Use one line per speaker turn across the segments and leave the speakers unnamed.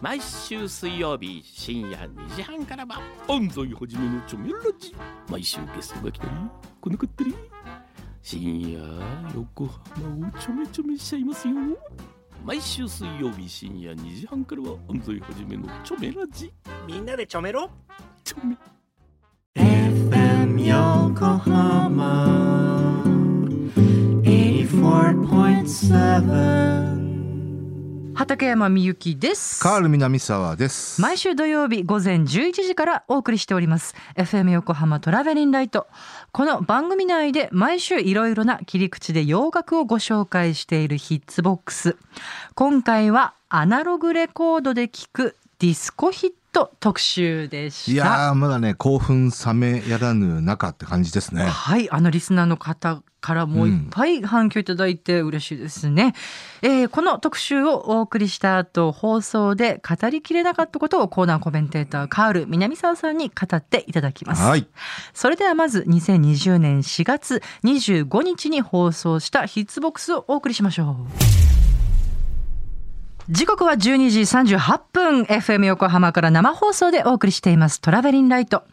毎週水曜日深夜2時半からは安西はじめのチョメラジ。毎週ゲストが来たり来なかったり。深夜横浜をちょめちょめしちゃいますよ。毎週水曜日深夜2時半からは安西はじめのチョメラジ。
みんなでちょめろ。
チョメ。
FM Yokohama 84.7
畠山みゆきです。
カール南沢です。
毎週土曜日午前11時からお送りしております。FM 横浜トラベリンライト。この番組内で毎週いろいろな切り口で洋楽をご紹介しているヒッツボックス。今回はアナログレコードで聴くディスコヒット特集でした
いやーまだね興奮冷めやらぬ中って感じですね。
はい、あのリスナーの方からもいっぱい反響いただいて嬉しいですね、えーこの特集をお送りした後放送で語りきれなかったことをコーナーコメンテーターカール南沢さんに語っていただきます、
はい。
それではまず2020年4月25日に放送したヒッツボックスをお送りしましょう時刻は12時38分 FM 横浜から生放送でお送りしていますトラベリンライト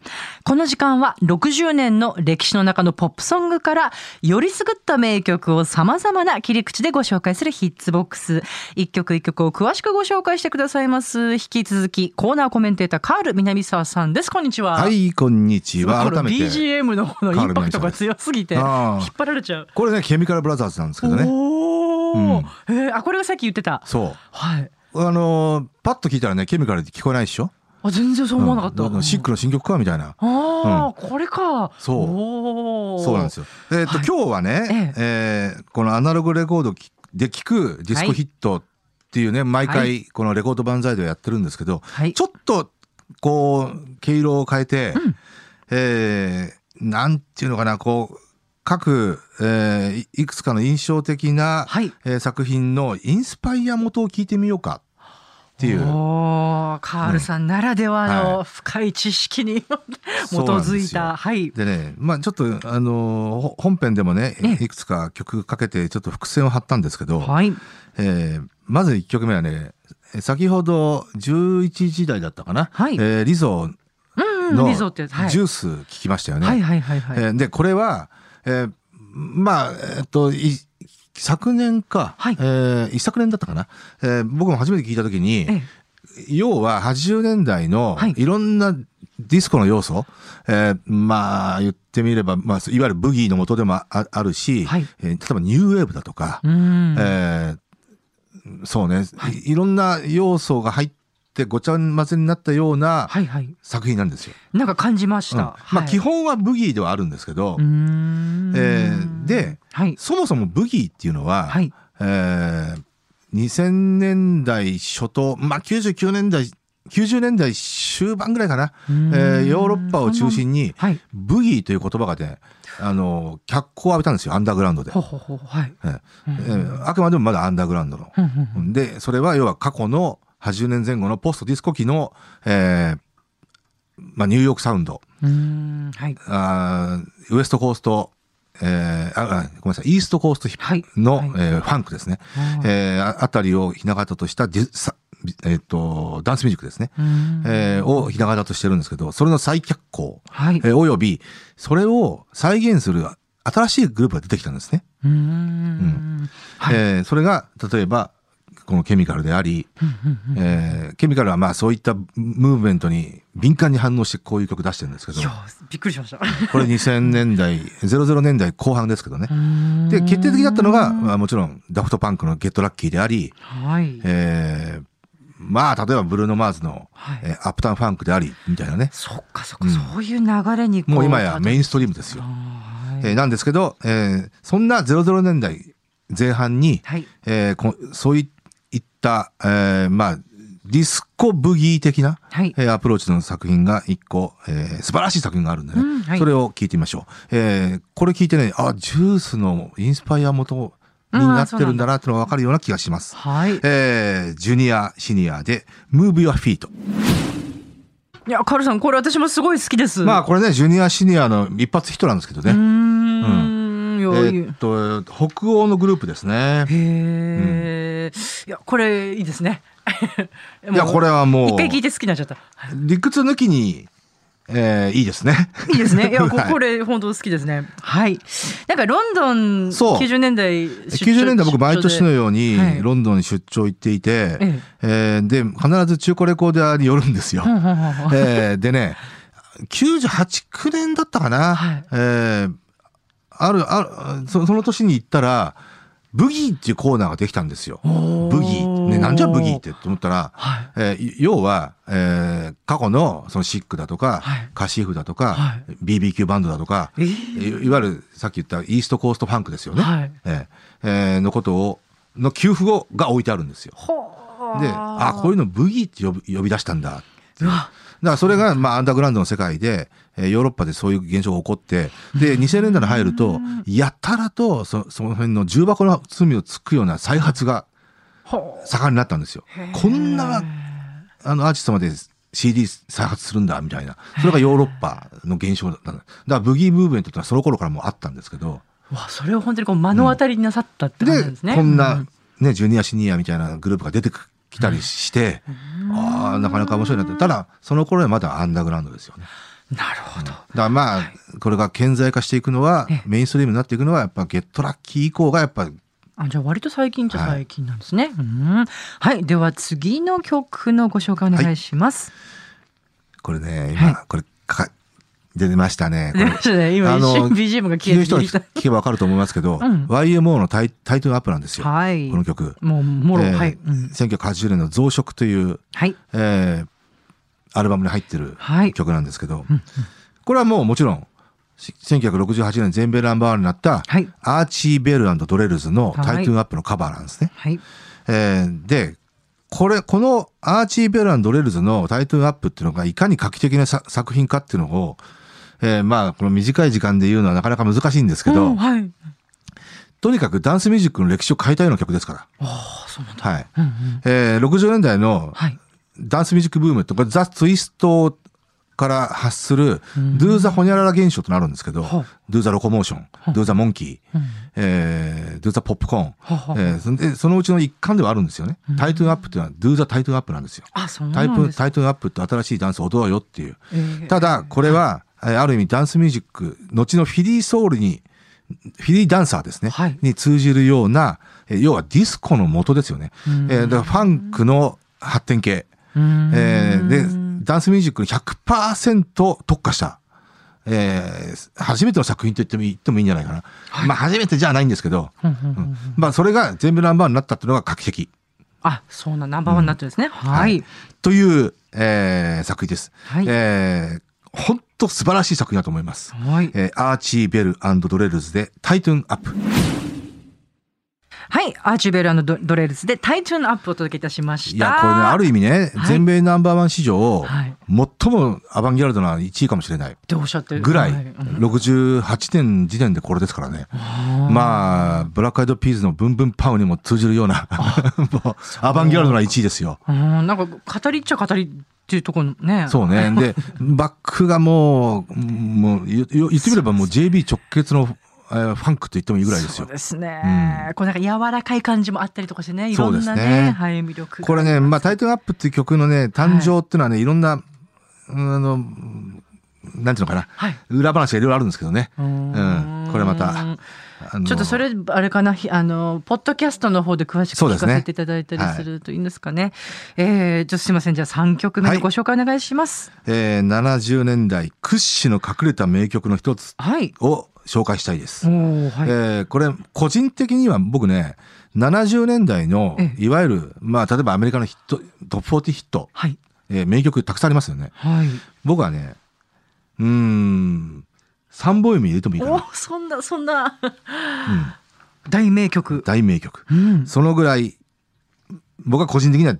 この時間は60年の歴史の中のポップソングからよりすぐった名曲を様々な切り口でご紹介するヒッツボックス一曲一曲を詳しくご紹介してくださいます引き続きコーナーコメンテーターカール南沢さんですこんにちは
はい、こんにちは。改めて。
BGM のこのインパクトが強すぎて引っ張られちゃう。
これね、ケミカルブラザーズなんですけどね。
おお、
うん
えーあこれがさっき言ってた。
そう。
はい。
あのーパッと聞いたらね、ケミカルって聞こえないでしょ？
あ全然そう思わなかった。
うんシックの新曲か？みたいな。
ああ、これか。
そうそうなんですよ。えっと、
はい
今日はね、えーこのアナログレコードで聞くディスコヒットっていうね、毎
は
回このレコード万歳でやってるんですけど、
はい。
ちょっと、こう、毛色を変えて、
うん
えーなんていうのかな、こう、各、えーいいくつかの印象的な、
はい。
えー作品のインスパイア元を聞いてみようかっていう。
おーカールさんならではの
は
深い知識に
うなんですよ
づいた。はい。
でね、まあちょっと、あのーほ本編でもね、
ええ
いくつか曲かけてちょっと伏線を張ったんですけど、
はい。
えーまず1曲目はね、先ほど11時台だったかな、
はい
えーリゾ。の。ジュース聞きましたよね。
はいはいはいはい。
えーで、これは、えーまあ、えっと、い昨年か、
はい。
えー一昨年だったかな、えー僕も初めて聞いたときに、
え
要は80年代の
はい。
いろんなディスコの要素、えーまあ言ってみれば、まあ、いわゆるブギーの元でもああるし、
はい。
えー例えばニューウェーブだとか、
え。
ーそうね、い、いろんな要素が入ってごちゃ混ぜになったような
はいはい。
作品なんですよ。
なんか感じまし
うん
た。
まあ基
本。
本はブギーではあるんですけど、
うーん
えーで、
はい。
そもそもブギーっていうのは、
はい。
えー2000年代初頭、まあ、99年代、90年代終盤ぐらいかな、えーヨーロッパを中心に、
はい。
ブギーという言葉がね、あの、脚光を浴びたんですよ、アンダーグラウンドで。あくまでもまだアンダーグラウンドの。で、それは要は過去の80年前後のポストディスコ期の、えーまあ、ニューヨークサウンド、
うーんはい。
あーウエストコースト、えーああごめんなさい、イーストコーストヒップ
はい。
の、
はい
えーファンクですね。えーああたりをひな形としたディさえっ、と、ダンスミュージックですね。
うーん
えーをひな形としてるんですけど、それの再脚光、
はい。
えーおよび、それを再現する新しいグループが出てきたんですね。
うーん。はい。
えーそれが、例えば、このケミカルであり、えーケミカルはまあそういったムーブメントに敏感に反応してこういう曲出してるんですけど
びっくりしました。
これ2000年代、00年代後半ですけどね。で、決定的だったのが、まあ、もちろんダフトパンクの Get Lucky であり、
はい。
えーまあ、例えばブルーノ・マーズの、
はい
えー Uptown Funk であり、みたいなね。
そっかそっか、そういう流れにこ
もう今やメイ
ン。
ンストリームですよ。
はい
えーなんですけど、えーそんな00年代前半に、
はい。
えーこそういった、えーまあ、ディスコブギー的な、
はい。
えーアプローチの作品が一個、えー素晴らしい作品があるんでね、
うんはい
それを聞いてみましょう。えーこれ聞いてね、あ、ジュースのインスパイア元になってるんだなっていうのがわかるような気がします。
はい。
えージュニア、シニアで、Move Your Feet。
いや、カルさん、これ私もすごい好きです。
まあこれね、ジュニア、シニアの一発ヒットなんですけど
うー
ね。
ん。いや
え
いい
ーっと、北欧のグループですね。
へえ、いや、これいいですね。
いや、これはもう、
一回聞いて好きになっちゃった。
理屈抜きに、えーいいですね。
いいですね。いや、こ
はい
これ本当好きですね。はい。なんかロンドン
そう
90年代出張
90年代僕毎年のように
はい
ロンドンに出張行っていて、
え
えーで、必ず中古レコーダーに寄るんですよ。えーでね、98、9年だったかな。
はい
えーある、あるそ、その年に行ったら、ブギーっていうコーナーができたんですよ。ブギー。ね、なんじゃブギーってと思ったら、
はい。
えー要は、えー過去のそのシックだとか、
はい
カシーフだとか、
はい
BBQ バンドだとか、
え
いいわゆるさっき言ったイーストコーストファンクですよね。
はい
えーえーのことを、の給付語が置いてあるんですよ。で、あ、こういうのブギーって呼び呼び出したんだ。
うわ。
だからそれが、まあ、アンダーグラウンドの世界で、えーヨーロッパでそういう現象が起こって、で、2000年代に入ると、やたらとそ、その辺の重箱の罪をつくような再発が盛んになったんですよ。こんな、あの、アーティストまで CD 再発するんだ、みたいな。それがヨーロッパの現象だった。だから、ブギームーブメントってのはその頃からもうあったんですけど、
うわ、それを本当にこう目の当たりになさったって感じ
で
ですね。
こん
う
な、ね、ジュニアシニアみたいなグループが出てきたりして、ああ、なかなか面白いなって。ただ、その頃はまだアンダーグラウンドですよね。
なるほど。
だからまあ、これが顕在化していくのは
ええ、
メインストリームになっていくのは、やっぱゲットラッキー以降がやっぱ、
あ、じゃあ割と最近じゃ最近なんですね。うん。はい。では次の曲のご紹介お願いします。
これね、
はい
今、これ、か、出ましたね。
出ましたね。今
あの
一瞬 BGM が消えてきた。
聞けばわかると思いますけど、
うん
YMO のタイタイトルアップなんですよ。
はい。
この曲。
もう、もろ、
えー
はい。うん
1980年の増殖という、
はい。
えーアルバムに入ってる
はい。
曲なんですけど、これはもうもちろん、し1968年全米ナンバーワンになった、
はい。
アーチー・ベルドレルズの Tighten Up のカバーなんですね。
はい。
えーで、これ、このアーチー・ベルドレルズの Tighten Up っていうのがいかに画期的なさ作品かっていうのを、えーまあ、この短い時間で言うのはなかなか難しいんですけど、
うんはい。
とにかくダンスミュージックの歴史を変えたような曲ですか
ああ、そうなんだ。
ら。はい。
うんうん。
えー60年代の
はい。
ダンスミュージックブームって、これ The Twist から発する、 Do the ホニャララ現象となるんですけど、
は
Do the Locomotion、 Do the Monkey、
うん
えー Do
the Popcorn、
えーそんでそのうちの一環ではあるんですよね。 Tighten Up っていうのは、 Do the Tighten Up なんですよ。
あ、そう
タイプ、
なんですか。
Tighten Up って新しいダンスを踊ろうよっていう。
えー
ただ、これは、えーある意味ダンスミュージック、後のフィリーソウルに、フィリーダンサーですね。
はい
に通じるような、えー要はディスコの元ですよね。
うん
えーだからファンクの発展系。
うん
えーで、ダンスミュージックに100%特化した、えー初めての作品と言ってもいい言ってもいいんじゃないかな。まあ、初めてじゃないんですけど、
うんうんうん
うんまあ、それが全部ナンバーになったっていうのが画期的。
あ、そうな、ナンバーワンになってるんですね。はい。
という、えー作品です。
はい
えー本当素晴らしい作品だと思います。
はい。
えーアーチー・ベルドレルズで Tighten Up。
はい。アーチーベルドドレルズで Tighten Up をお届けいたしました。
いや、これね、ある意味ね、
はい
全米ナンバーワン史上、
はい
最もアバンギャルドな1位かもしれない。
っておっしゃってる
ぐらい、
はうん
68年時点でこれですからね。まあ、ブラックアイドピーズの Boom Boom Pow にも通じるような、もうアバンギャルドな1位ですよ。
うん、なんか語りっちゃ語りっていうところね。
そうね。で、バックがもう、もう、言言ってみればもう JB 直結の、えーファンクと言ってもいいぐらいですよ
そう。ですね。こうなんか柔らかい感じもあったりとかしてね、いろんなね、
ね
はい、魅力が
これね、まあ、タイトルアップっていう曲のね、誕生っていうのはね、いろんな、うんあの、なんていうのかな、
はい。
裏話がいろいろあるんですけどね。
う
うん。これまた、
ちょっとそれあれかなひあのポッドキャストの方で詳しく聞かせていただいたりするといいんですかね。えー、ちょっとすみませんじゃあ三曲目のご紹介お願いします。
えー70年代屈指の隠れた名曲の一つ
はい。
を紹介したいです。
はい。
えーこれ、個人的には僕ね、70年代の
え、え
いわゆる、まあ、例えばアメリカのヒット、トップ40ヒット、
はい
えー名曲たくさんありますよね。
はい。
僕はね、うーん、3本指入れてもいいか
お
な。
そんなそんな
うん、
大名曲。
大名曲。
うん。
そのぐらい、僕は個人的には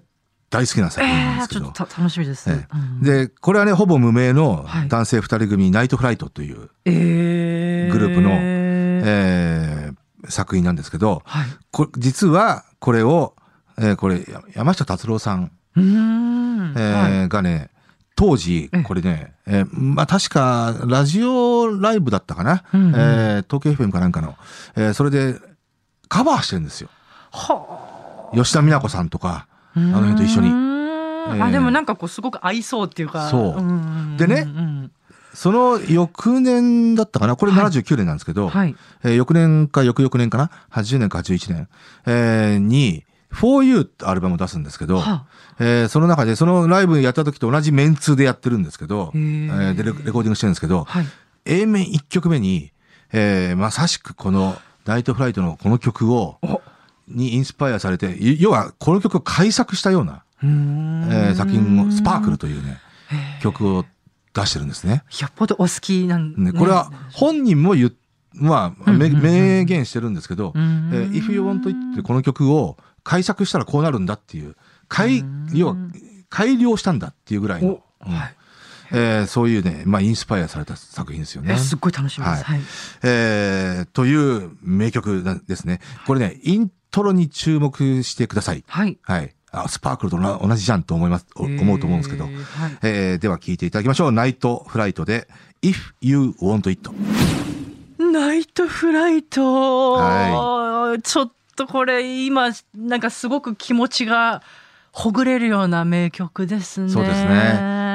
大好きな作品ですけど。
ちょっとた楽しみです。
ええ
うん
で、これはね、ほぼ無名の
はい
男性二人組、ナイトフライトという、
えー、
グループの
え
えー作品なんですけど、
はい。
こ実はこれを、えーこれ、や山下達郎さん。えー
はい。
がね、当時
ええ、
これね、えーまあ確か、ラジオライブだったかな、
うんうん
えー東京 FM かなんかの、えーそれでカバーしてるんですよ。
は
吉田美奈子さんとか、
あ。あ
の辺と一緒に。ええ
あでもなんかこうすごく合いそうっていうか。
そう。ん
ん
でね
うん。
その翌年だったかな？これ
はい。
79年なんですけど、
はい。
えー翌年か翌々年かな ?80 年か81年、えーに、For You ってアルバムを出すんですけど、
は
えーその中で、そのライブやった時と同じメンツでやってるんですけど、
へ
え
ー
ーでレレコーディングしてるんですけど、
はい。
A 面1曲目に、えーまさしくこのナイトフライトのこの曲を、
お。
にインスパイアされて、い要はこの曲を改作したような、えー作品を、スパークルというね、曲を出してるんですね。
よっぽどお好きなん
ね、これは本人も言っまあ、め
うんうんうん
明言してるんですけど、
うん
えー If You Want It ってこの曲を改作したらこうなるんだっていう、改、要は改良したんだっていうぐらいの、うん
はい
えーそういうね、まあインスパイアされた作品ですよね
え。すっごい楽しみです。
は
はいい。
えーという名曲なんですね。これね、イントロに注目してください。
はい。
はい。あ、スパークルとな同じじゃんと思います、お思うと思うんですけど。
えーはい
えーでは聴いていただきましょう。ナイトフライトで If You Want It。
ナイトフライト、
は
ちょっとこれ今なんかすごく気持ちがほぐれるような名曲ですね。
そうですね。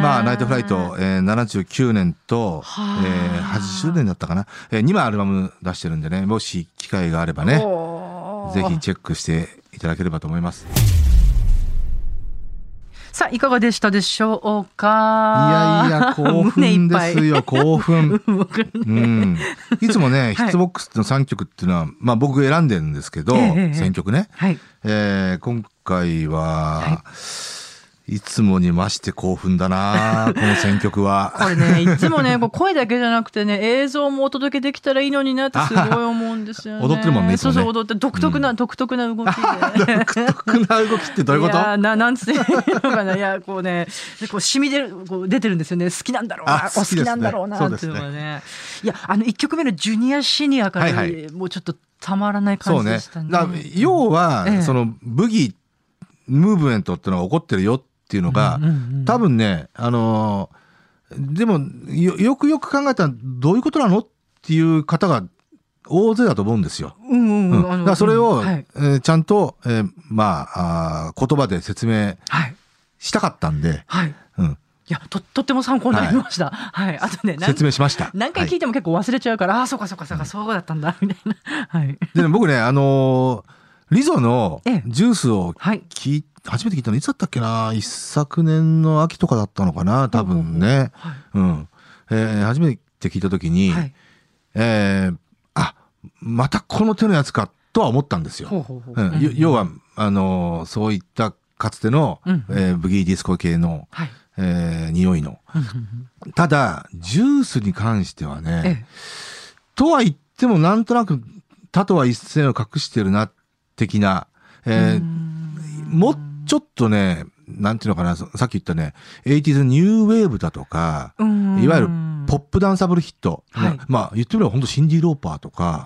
まあ、ナイトフライト、えー、79年と、
はあ
えー、80年だったかな。えー、2枚アルバム出してるんでね、もし機会があればね、ぜひチェックしていただければと思います。
さあいかがでしたでしょう
い
か。
やいや、興奮ですよ、興奮。
僕
うん。いつもね、
はい
ヒッツボックスの3曲っていうのは、まあ僕選んでるんですけど、
ええええ
選曲ね。
はい。
えー今回は、いつもに増して興奮だな この選曲は。
これね、いつもね、声だけじゃなくてね、映像もお届けできたらいいのになってすごい 思うんですよね。
踊ってるもんねね。
そうそう、踊って、独特な、独特な動きで。
独特な動きってどういうこと？
やーななんつっていいのかないやこうねこう染み出るこう出てるんですよね。好きなんだろうな。
あ
お好きなんだろうなっていうのがね。いやあの1曲目のジュニアシニアから、
はいはい。
もうちょっとたまらない感じでしたね。
だ要は、
ええ。
そのブギムーブメントっていうのが起こってるよっていうのが、多分ね、あのーでもよ、よくよく考えたらどういうことなのっていう方が大勢だと思うんですよ。
うんうん
う
うん。
だからそれを、
うん。はい、
えーちゃんと、えーまああー言葉で説明
はい。
したかったんで、
はい。
うん、
いやととっても参考になりました。はい、あとね何
説明しました。
何回聞いても結構忘れちゃうから、ああそうかそうかそうかそうだったんだみたいな。はい。
でね、僕ね、あのーリゾの
ええ。
ジュースを
はい。
聞い初めて聞いたのいつだったっけな？一昨年の秋とかだったのかな？多分ね。
はい。
うん。えー初めて聞いた時に、
はい。
えーあ、またこの手のやつかとは思ったんですよ。要は、あのーそういったかつての、
うん。
えーブギーディスコ系の、
はい。
えー匂いの。ただ、ジュースに関してはね、
ええ。
とは言ってもなんとなく他とは一線を隠してるな、的な、えーもうちょっとね、なんていうのかな、そさっき言ったね、80s ニューウェーブだとか、
うん。
いわゆるポップダンサブルヒット。
はい。
まあ言ってみれば本当シンディ・ローパーとか、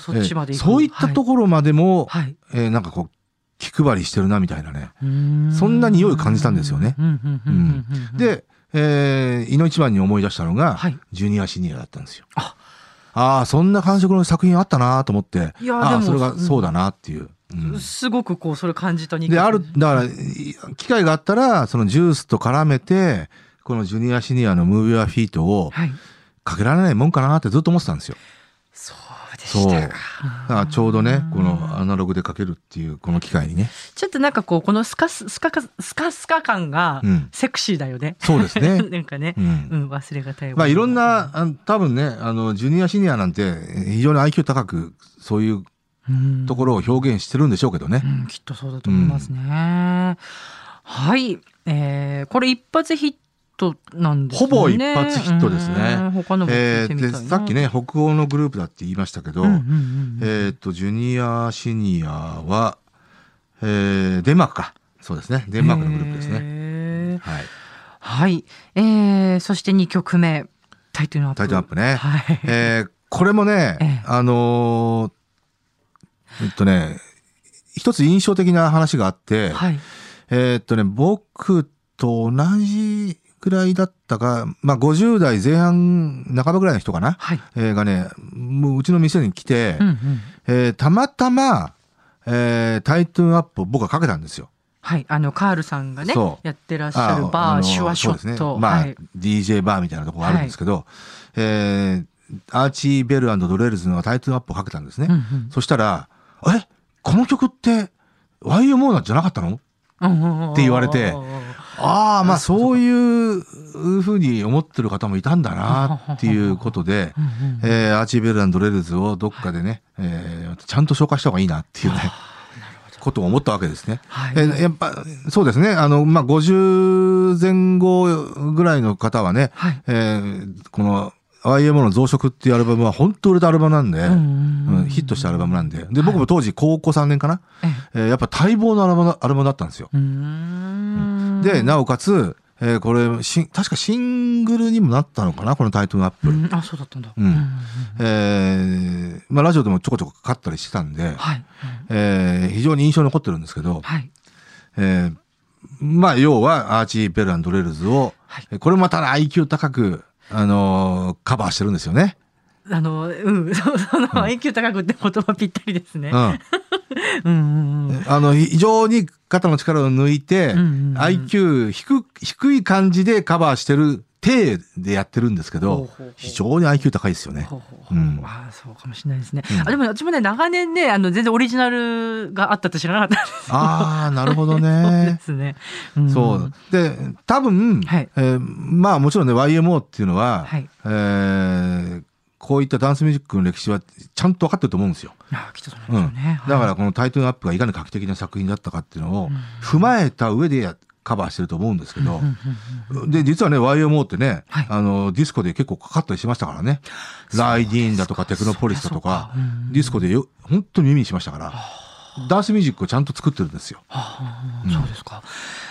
そっちまで
えーそういったところまでも、
はい。はい
えーなんかこう、気配りしてるなみたいなね。そんな匂いを感じたんですよね。で、えー、井の一番に思い出したのが、
はい。
ジュニアシニアだったんですよ。
あ
ああ、そんな感触の作品あったなと思って、ああ、それがそうだなっていう。うん。
すごくこうそれ感じた2
で、ある、だから、い機会があったら、そのジュースと絡めて、このジュニアシニアのムービーアフィートを
はい。
かけられないもんかなってずっと思ってたんですよ。
そうで
そう。だ
したか
からちょうどね、このアナログでかけるっていう、この機会にね。
ちょっとなんかこうこのスカススカカスカスカ感が
うん。
セクシーだよね、
そうですね。
なんかね、
う
うんん忘れがたいわ。
まあいろんな、あの多分ね、あの、ジュニアシニアなんて非常に IQ 高く、そういう
うん。
ところを表現してるんでしょうけどね。
う。ん、きっとそうだと思いますね。はい、えー、これ一発ヒットなんですね。
ほぼ一発ヒットですね
うん他の
えーで、さっきね、北欧のグループだって言いましたけど、
うんうんうんうん
えっと、ジュニアシニアは、えーデンマークか。そうですね。デンマークのグループですね。
ね。
はい。
はい、えー、そして2曲目タイトルアップ。
タイトルアップね。
はい。
えーこれもね、
ええ
あのーえっとね、一つ印象的な話があって、
はい。
えーっとね、僕と同じぐらいだったか、まあ50代前半半ばぐらいの人かな、
はい。
えーがね、もううちの店に来て、
うんうん。
えーたまたま、えー Tighten Up を僕はかけたんですよ。
はい、あのカールさんがねやってらっしゃるバー、シュワショ
そうです
ット、
ね。まあ、
はい、
DJ バーみたいなところがあるんですけど、えーアーチー・ベルドレールズの Tighten Up をかけたんですね。
うんうん
そしたら、えこの曲って YMO なんじゃなかったの？って言われてああ、まあそういうふうに思ってる方もいたんだなっていうことで、えーアーチー・ベルドレールズをどっかでね、えーちゃんと紹介した方がいいなっていうね、ことを思ったわけですね。
はい
えーやっぱ、そうですね。あの、まあ、50前後ぐらいの方はね、
はい
えーこの YMO の増殖っていうアルバムは本当売れたアルバムなんで、
んうん
うんヒットしたアルバムなんで。で、僕も当時高校3年かな、えーやっぱ待望のアルバムアルバムだったんですよ。
うーん
で、なおかつ、えーこれし、確かシングルにもなったのかなこのタイトルアップ。
うん。あそうだったんだ、
うん。えーまあ、ラジオでもちょこちょこかかったりしてたんで、
はい、
えー非常に印象に残ってるんですけど、
はい。
えーまあ、要は、アーチー・ベルドレールズを、
はい。
えこれまた IQ 高く、あのーカバーしてるんですよね。
あのうん そその IQ 高くって言葉ぴったりですね
う。ん。
うん
あの、非常に肩の力を抜いて、
うんうんうん
IQ 低低い感じでカバーしてる体でやってるんですけど
ほうほうほう、
非常に IQ 高いですよね
ほ。うほうほう
うん
ああそうかもしれないですね。
うん
あでも私もね長年ねあの全然オリジナルがあったって知らなかったです。
ああ、なるほど
そうで
ね。
すね。ん
そう。で、多分、
はい
えーまあもちろんね、YMO っていうのは、
はい
えーこういったダンスミュージックの歴史はちゃんと分かってると思うんですよ。
あきっとそうなんでしょうね。
だから
はい。
このタイトルアップがいかに画期的な作品だったかっていうのを
うん
踏まえた上でやカバーしてると思うんですけど。
うん、うんうん
で、実はね、YMO ってね、
はい。
あの、ディスコで結構かかったりしましたからね。ライディーンだとかテクノポリスだとか
かうん、
ディスコでよ本当に耳にしましたから、ダンスミュージックをちゃんと作ってるんですよ。
はあそうですか。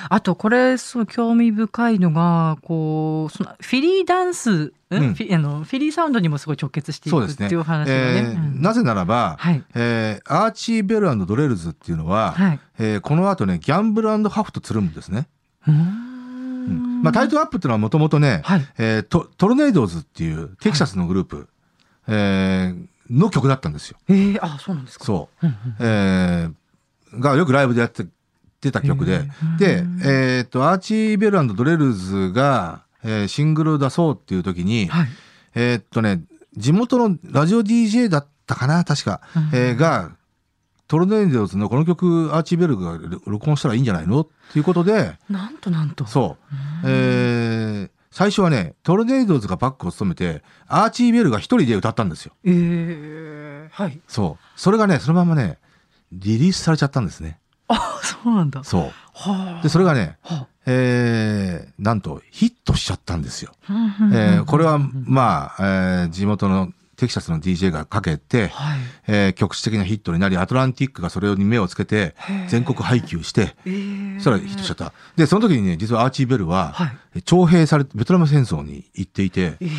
あとこれそう興味深いのがこうそのフィリーダンス、ん？
うん
フィあのフィリーサウンドにもすごい直結していくっ。ていう話がね。
えー
うん
なぜならば、
はい
えーアーチー・ベルドレールズっていうのは、
はい。
えーこの後ね、ギャンブルハフとつるむんですね。
うー
うん
ん
まあ、タイトルアップっていうのはもともとね、
はい
えートトルネードーズっていうテキサスのグループ、えーの曲だったんですよ。
えー、あそうなんですか。
そう。
うんうん
えーがよくライブでやって出た曲で、で、えっ、と、アーチー・ベルドレルズが、えーシングルを出そうっていう時に、
はい。
えーっとね、地元のラジオ DJ だったかな、確か、
うん
えーが、トルネードーズのこの曲、アーチー・ベルグが録音したらいいんじゃないの？っていうことで、
なんとなんと。
そう。えー最初はね、トルネードーズがバックを務めて、アーチー・ベルが一人で歌ったんですよ。
えー、はい。
そう。それがね、そのままね、リリースされちゃったんですね。
あそうなんだ。
そう。
はあ。
で、それがね、
は
えーなんとヒットしちゃったんですよ。えーこれは、まあ、えー地元のテキサスの DJ がかけて、
はい。
えー局地的なヒットになり、アトランティックがそれに目をつけて全国配給して、
えー、
そしたらヒットしちゃった。で、その時にね、実はアーチー・ベルは、
はい
徴兵されて、ベトナム戦争に行っていて、
えー、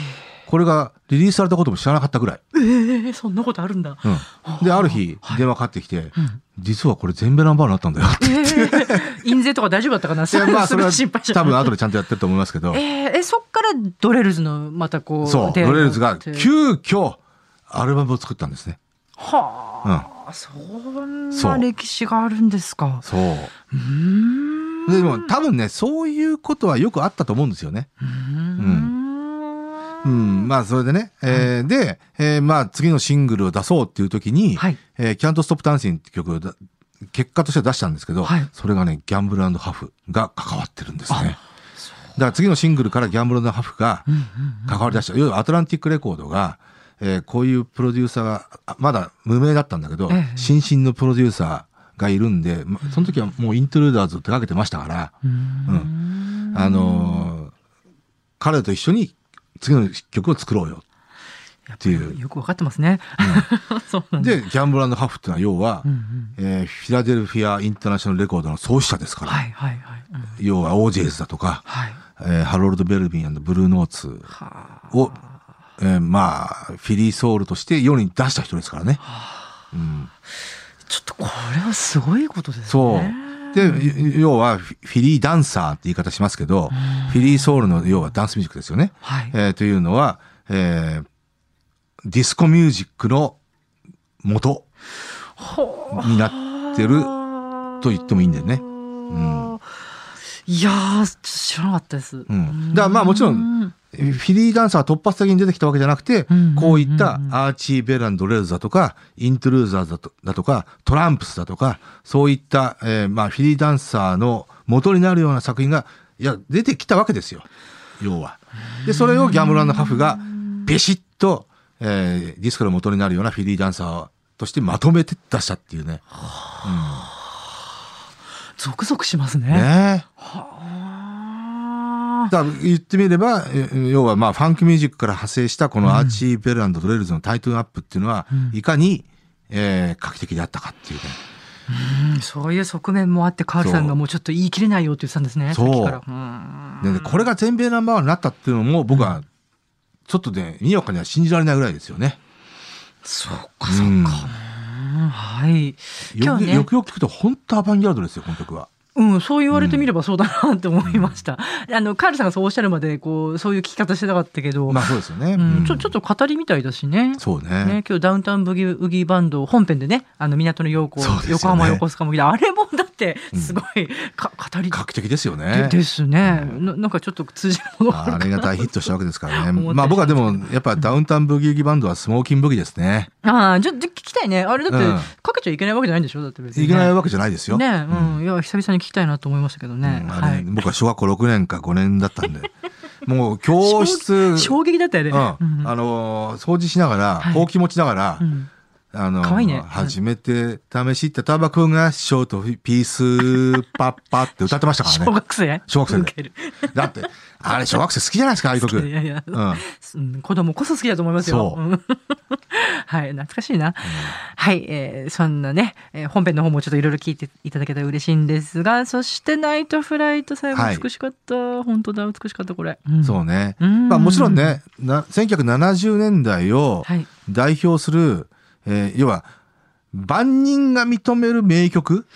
これがリリースされたことも知らなかったぐらい。
えー、そんなことあるんだ。
うん。で、ある日、電話かかってきて、実はこれ全米ナンバーになったんだよって。
えー、印税とか大丈夫だったかな？
いやまあ、それは
心配
多分後でちゃんとやってると思いますけど、
えー、えそっからドレルズのまたこう
そう、ドレルズが
って
急遽アルバムを作ったんですね。
はあ、そん
そう
な歴史があるんですか。
そう。
うーん。
でも多分ね、そういうことはよくあったと思うんですよね。
うーん。
うん、まあそれでね、えーで、えーまあ次のシングルを出そうっていう時に、
はい。
えー、Can't Stop Dancing って曲をだ結果として出したんですけど、
はい。
それがね、ギャンブルハフが関わってるんですね。だから次のシングルからギャンブルハフが関わり出した。要はアトランティックレコードが、えーこういうプロデューサーが、あまだ無名だったんだけど、
ええ。
新進のプロデューサーがいるんで、まその時はもうイントゥルーダーズを手掛けてましたから、うん。あのー彼と一緒に次の曲を作ろうよ。
やっ
ていう
りよくわかってますね。そうなんだ。
で、ギャンブルハフっていうのは要は、
うんうん
えーフィラデルフィア・インターナショナル・レコードの創始者ですから、
はいはいはい。うん
要はオージェイズだとか、
はい。
えーハロルド・ベルビンブルーノーツ
はあ。
を、えーまあ、フィリーソウルとして世に出した人ですからね。うん、
ちょっとこれはすごいことですね。
そう。で、要はフィリーダンサーって言い方しますけど、フィリーソウルの要はダンスミュージックですよね。
はい。
えーというのは、えーディスコミュージックの元になってると言ってもいいんだよね。
う
うん
いやー知らなかったです。
うんだからまあもちろんフィリーダンサーが突発的に出てきたわけじゃなくて
うん、
こういったアーチー・ベル・アンド・ザ・ドレルズだとか、イントゥルーザーズだとだとか、トランプスだとか、そういった、えーまあフィリーダンサーの元になるような作品が、いや、出てきたわけですよ。要は。で、それをギャンブル・アンド・ハフが、ビシッと、えーディスコの元になるようなフィリーダンサーとしてまとめて出したっていうね。
ゾクゾクしますね。
ね
はあ
だ言ってみれば、え要はまあファンクミュージックから派生したこのアーチー・ベルド・レルズの Tighten Up っていうのは、いかに、えー画期的であったかっていうね。
うんそういう側面もあってカールさんがもうちょっと言い切れないよって言ってたんですね。
そう
さっきからうん
でねこれが全米ナンバーワンになったっていうのも僕はちょっとね、にわかには信じられないぐらいですよね。
そうかそうか。うんはい。ね
くよくよく聞くと本当アバンギャルドですよ、この曲は。
うん、そう言われてみればそうだなって思いました。あの、カールさんがそうおっしゃるまで、こう、そういう聞き方してなかったけど、
まあそうですよね。
うん
うん
ちょちょっと語りみたいだしね。
そうね。
ね、今日ダウンタウンブギウギバンド本編でね、あの港の陽
うね
横浜横須賀もあれもだってすごいか、語り
画期的ですよ
で
ね。
ですね、な。なんかちょっと通じるものがあ
れが大ヒットしたわけですからね。まあ僕はでも、やっぱダウンタウンブギウギバンドはスモーキンブギですね。
ああ、ちょっと聞きたいね。あれだって、
うん
かけちゃいけないわけじゃないんでしょ？だって別に、ね。
いけないわけじゃないですよ。
ね、うん、いや、久々に聞きたいなと思いましたけどね。
うんあれ
はい。
僕は小学校6年か5年だったんで。もう教室、
衝撃だったよね。
うん、
うん
あのー掃除しながら、
はい
ほうき持ちながら、
うん
あのー
かわいいね
初めて試したタバコがショートピースパッパって歌ってましたから
小
ね。
学生？
小学生でだって、あれ小学生好きじゃないですか、ああいう曲。
いやいや、
うん。
うん子供こそ好きだと思いますよ。
そうん
はい、懐かしいな。はい、えーそんなね、えー本編の方もちょっといろいろ聞いていただけたら嬉しいんですが、そしてナイトフライト最後
はい
美しかった。本当だ、美しかった、これ。うん
そうね。
うん
まあもちろんね、な1970年代を
はい。
代表する、えー要は、万人が認める名曲。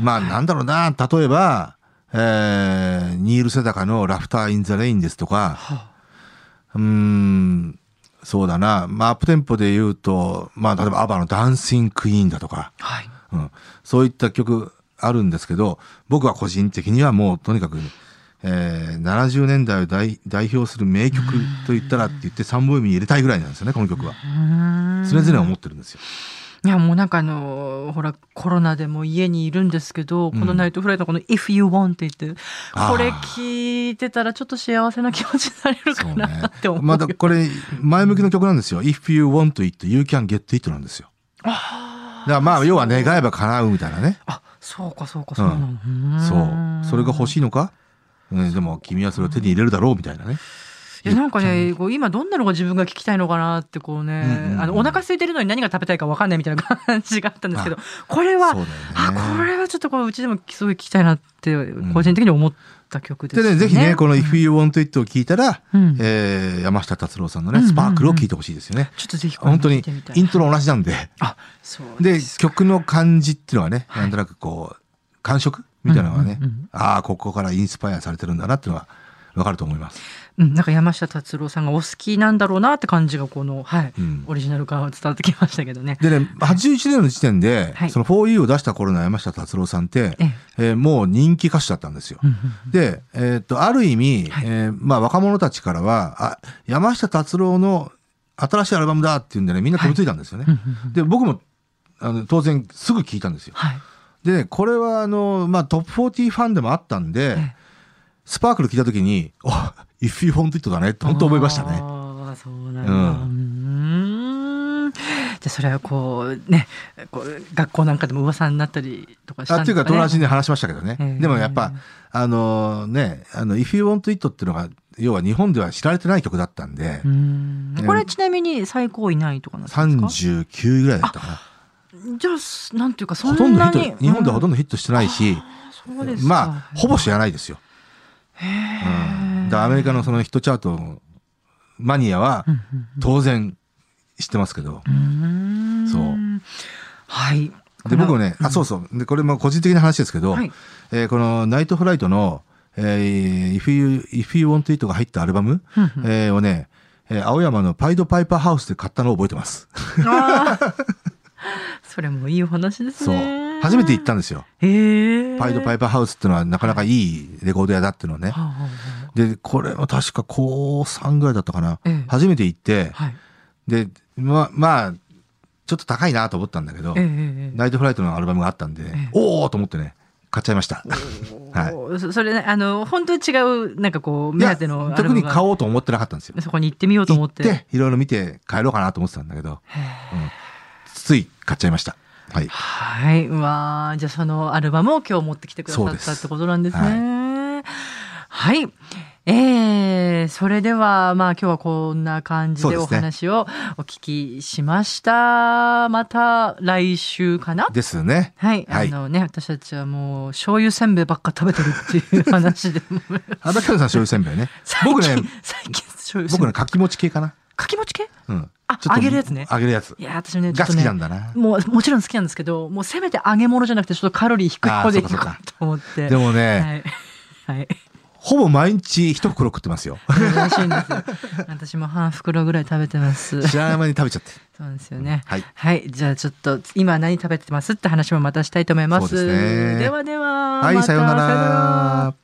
まあなんだろうな、例えば、えーニール・セダカのラフター・イン・ザ・レインですとか、
は
うーん、そうだな、まあアップテンポで言うと、まあ例えばアバのダンシング・クイーンだとか、
はい。
うん、そういった曲あるんですけど、僕は個人的にはもうとにかく、えー70年代を代代表する名曲と言ったらって言って3本指に入れたいぐらいなんですよね、この曲は。常々思ってるんですよ。
いやもうなんかあのーほらコロナでも家にいるんですけど、このナイトフライトこの「If You Want」って言って
あー
これ聞いてたらちょっと幸せな気持ちになれるかなって思う。。
まだこれ、前向きの曲なんですよ。If you want it, you can get it なんですよ。だからまあ、要は願えば叶うみたいなね。
あそうかそうかそうなの、うん
そう。それが欲しいのか、うん、でも君はそれを手に入れるだろうみたいなね。
いやなんかねこう今どんなのが自分が聞きたいのかなってこうね、
うんうんうん。
あのお腹空いてるのに何が食べたいか分かんないみたいな感じがあったんですけどこれは、
ね。
あこれはちょっとこううちでもすごい聞きたいなって個人的に思った曲ですね。
でね、ぜひね、この If You Want It を聞いたら、
うん。
えー山下達郎さんのね、
うんうんうん。
スパークルを聞いてほしいですよね。
ちょっとぜひ
本当にイントロ同じなんで。
あそう
で曲の感じっていうのはね、なんとなくこう、感触みたいなのがね、
うんうんうん
ああ、ここからインスパイアされてるんだなっていうのはわかると思います。
うん、なんか山下達郎さんがお好きなんだろうなって感じがこの、はい
うん
オリジナルから伝わってきましたけどね。
でね、81年の時点で、
はい
その 4U を出した頃の山下達郎さんって、
え
えーもう人気歌手だったんですよ。
うんうん
で、えーっと、ある意味、
はい
えーまあ若者たちからは、あ、山下達郎の新しいアルバムだっていうんでね、みんな飛びついたんですよね。
うんうん
で、僕も、あの、当然すぐ聞いたんですよ。
はい。
でね、これはあの、まあトップ40ファンでもあったんで、
え
スパークル聞いた時に、お、If You Want It だねって本当思いましたね。
ああ、そうなんだ。
う
うんーん。じゃあそれはこうね、こう学校なんかでも噂になったりとかしたん
あっていうか
ですかね。
友達に話しましたけどね。
ええ
でもやっぱ、あのね、あの、If You Want It っていうのが、要は日本では知られてない曲だったんで
う、ん
え
これちなみに最高位何位とかなんですか
？39位ぐらいだったかな。
じゃあなんていうかそ
ほとん
んなに
どヒット、日本ではほとん
ど、
どヒットしてないし、まあ、ほぼ知らないですよ。
へ
うん。
ー
だアメリカのそのヒットチャートマニアは当然知ってますけど。
う
そう
はい
で、僕もね、あ、そうそう。で、これも個人的な話ですけど、
はい
えーこのナイトフライトの、えー If You, If You Want It が入ったアルバム、えーをね、えー青山のパイドパイパーハウスで買ったのを覚えてます。
それもいいお話ですね。
初めて行ったんですよ。パイドパイパーハウスっていうのはなかなかいいレコード屋だっていうのをね。で、これも確か高3ぐらいだったかな。
ええ
初めて行って。で、ま、まあ、ちょっと高いなと思ったんだけどナイトフライトのアルバムがあったんで、
ええ
おーと思ってね、買っちゃいました。はい
おそそれね、あの、本当に違う、なんかこう、目当てのアルバ
特に買おうと思ってなかったんですよ。
そこに行ってみようと思って。
行って、いろいろ見て帰ろうかなと思ってたんだけど、うんつい買っちゃいました。はい。
はい。うわーじゃあそのアルバムを今日持ってきてくださったってことなんですね。はい。えー、それでは、まあ今日はこんな感じでお話をお聞きしました。また来週かな？
ですね。
はい。
はい
あのね、私たちはもう醤油せんべいばっか食べてるっていう話でも。
あ、だけどさん醤油せんべいね。僕ね。僕ね、かきもち系かな。
かきもち系？
うん。
あ揚げるやつね
揚げるやつ
い。や、私ね、ちょ
が好きなんだな。
もう、もちろん好きなんですけど、もうせめて揚げ物じゃなくて、ちょっとカロリー低い方でいこうと思って。
でもね、
はい。はい。
ほぼ毎日一袋食ってますよ。
美味しいんですよ。私も半袋ぐらい食べてます。
知らない間に食べちゃって。
そうですよね。
はい。
はい。じゃあちょっと、今何食べてます？って話もまたしたいと思います。
そうですね
ではでは。
はい、さようなら。